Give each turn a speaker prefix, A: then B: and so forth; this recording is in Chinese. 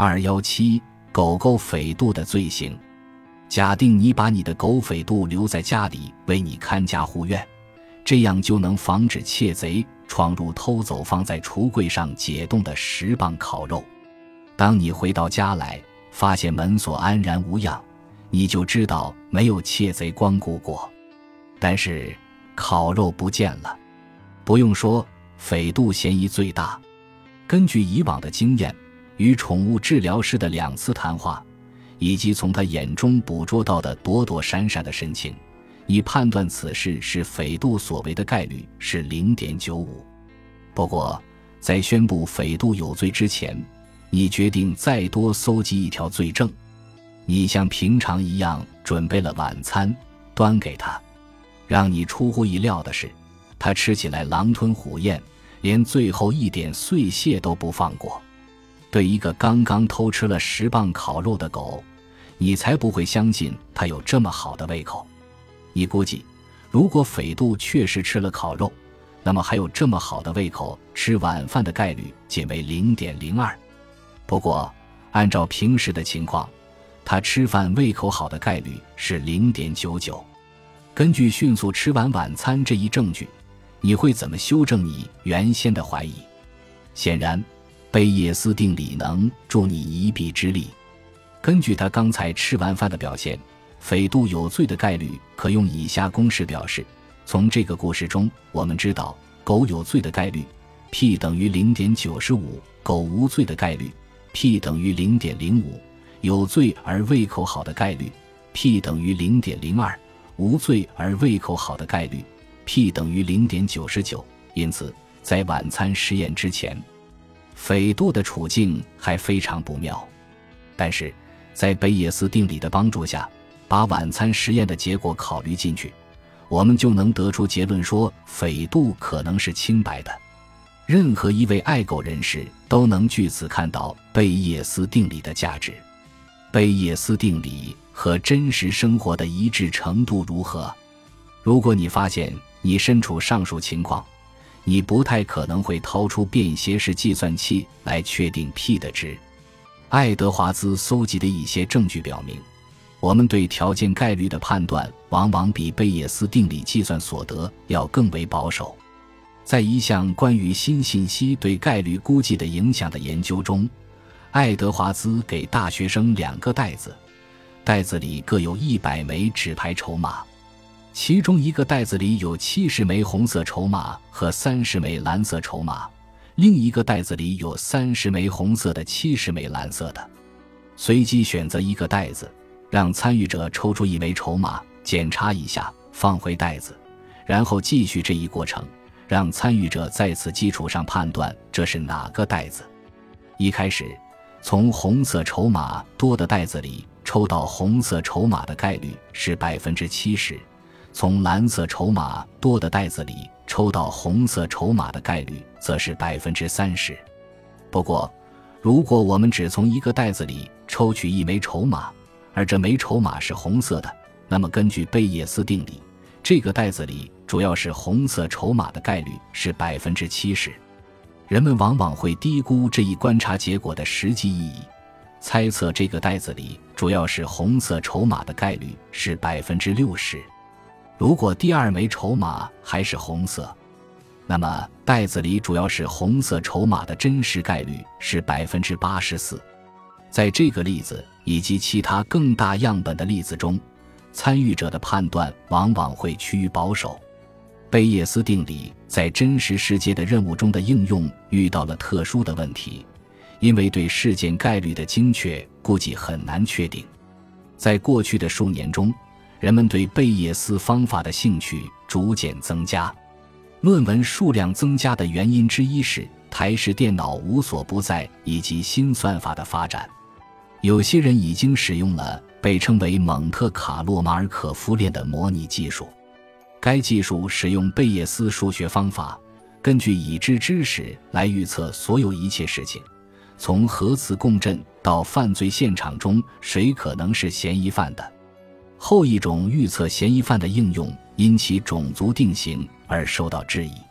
A: 二幺七狗狗匪渡的罪行。假定你把你的狗匪渡留在家里为你看家护院，这样就能防止窃贼闯入偷走放在橱柜上解冻的十磅烤肉。当你回到家来，发现门锁安然无恙，你就知道没有窃贼光顾过。但是烤肉不见了，不用说，匪渡嫌疑最大。根据以往的经验。与宠物治疗师的两次谈话，以及从他眼中捕捉到的躲躲闪闪的神情，你判断此事是匪渡所为的概率是零点九五。不过，在宣布匪渡有罪之前，你决定再多搜集一条罪证。你像平常一样准备了晚餐，端给他。让你出乎意料的是，他吃起来狼吞虎咽，连最后一点碎屑都不放过。对一个刚刚偷吃了十磅烤肉的狗，你才不会相信它有这么好的胃口。你估计，如果匪度确实吃了烤肉，那么还有这么好的胃口吃晚饭的概率仅为零点零二。不过，按照平时的情况，他吃饭胃口好的概率是零点九九。根据迅速吃完晚餐这一证据，你会怎么修正你原先的怀疑？显然。贝叶斯定理能助你一臂之力。根据他刚才吃完饭的表现，匪度有罪的概率可用以下公式表示。从这个故事中，我们知道狗有罪的概率 p 等于零点九十五，狗无罪的概率 p 等于零点零五，有罪而胃口好的概率 p 等于零点零二，无罪而胃口好的概率 p 等于零点九十九。因此，在晚餐实验之前。斐度的处境还非常不妙，但是，在贝叶斯定理的帮助下，把晚餐实验的结果考虑进去，我们就能得出结论说，斐度可能是清白的。任何一位爱狗人士都能据此看到贝叶斯定理的价值。贝叶斯定理和真实生活的一致程度如何？如果你发现你身处上述情况。你不太可能会掏出便携式计算器来确定 p 的值。爱德华兹搜集的一些证据表明，我们对条件概率的判断往往比贝叶斯定理计算所得要更为保守。在一项关于新信息对概率估计的影响的研究中，爱德华兹给大学生两个袋子，袋子里各有一百枚纸牌筹码。其中一个袋子里有七十枚红色筹码和三十枚蓝色筹码，另一个袋子里有三十枚红色的、七十枚蓝色的。随机选择一个袋子，让参与者抽出一枚筹码，检查一下，放回袋子，然后继续这一过程，让参与者在此基础上判断这是哪个袋子。一开始，从红色筹码多的袋子里抽到红色筹码的概率是百分之七十。从蓝色筹码多的袋子里抽到红色筹码的概率则是百分之三十。不过，如果我们只从一个袋子里抽取一枚筹码，而这枚筹码是红色的，那么根据贝叶斯定理，这个袋子里主要是红色筹码的概率是百分之七十。人们往往会低估这一观察结果的实际意义，猜测这个袋子里主要是红色筹码的概率是百分之六十。如果第二枚筹码还是红色，那么袋子里主要是红色筹码的真实概率是百分之八十四。在这个例子以及其他更大样本的例子中，参与者的判断往往会趋于保守。贝叶斯定理在真实世界的任务中的应用遇到了特殊的问题，因为对事件概率的精确估计很难确定。在过去的数年中。人们对贝叶斯方法的兴趣逐渐增加，论文数量增加的原因之一是台式电脑无所不在以及新算法的发展。有些人已经使用了被称为蒙特卡洛马尔可夫链的模拟技术，该技术使用贝叶斯数学方法，根据已知知识来预测所有一切事情，从核磁共振到犯罪现场中谁可能是嫌疑犯的。后一种预测嫌疑犯的应用因其种族定型而受到质疑。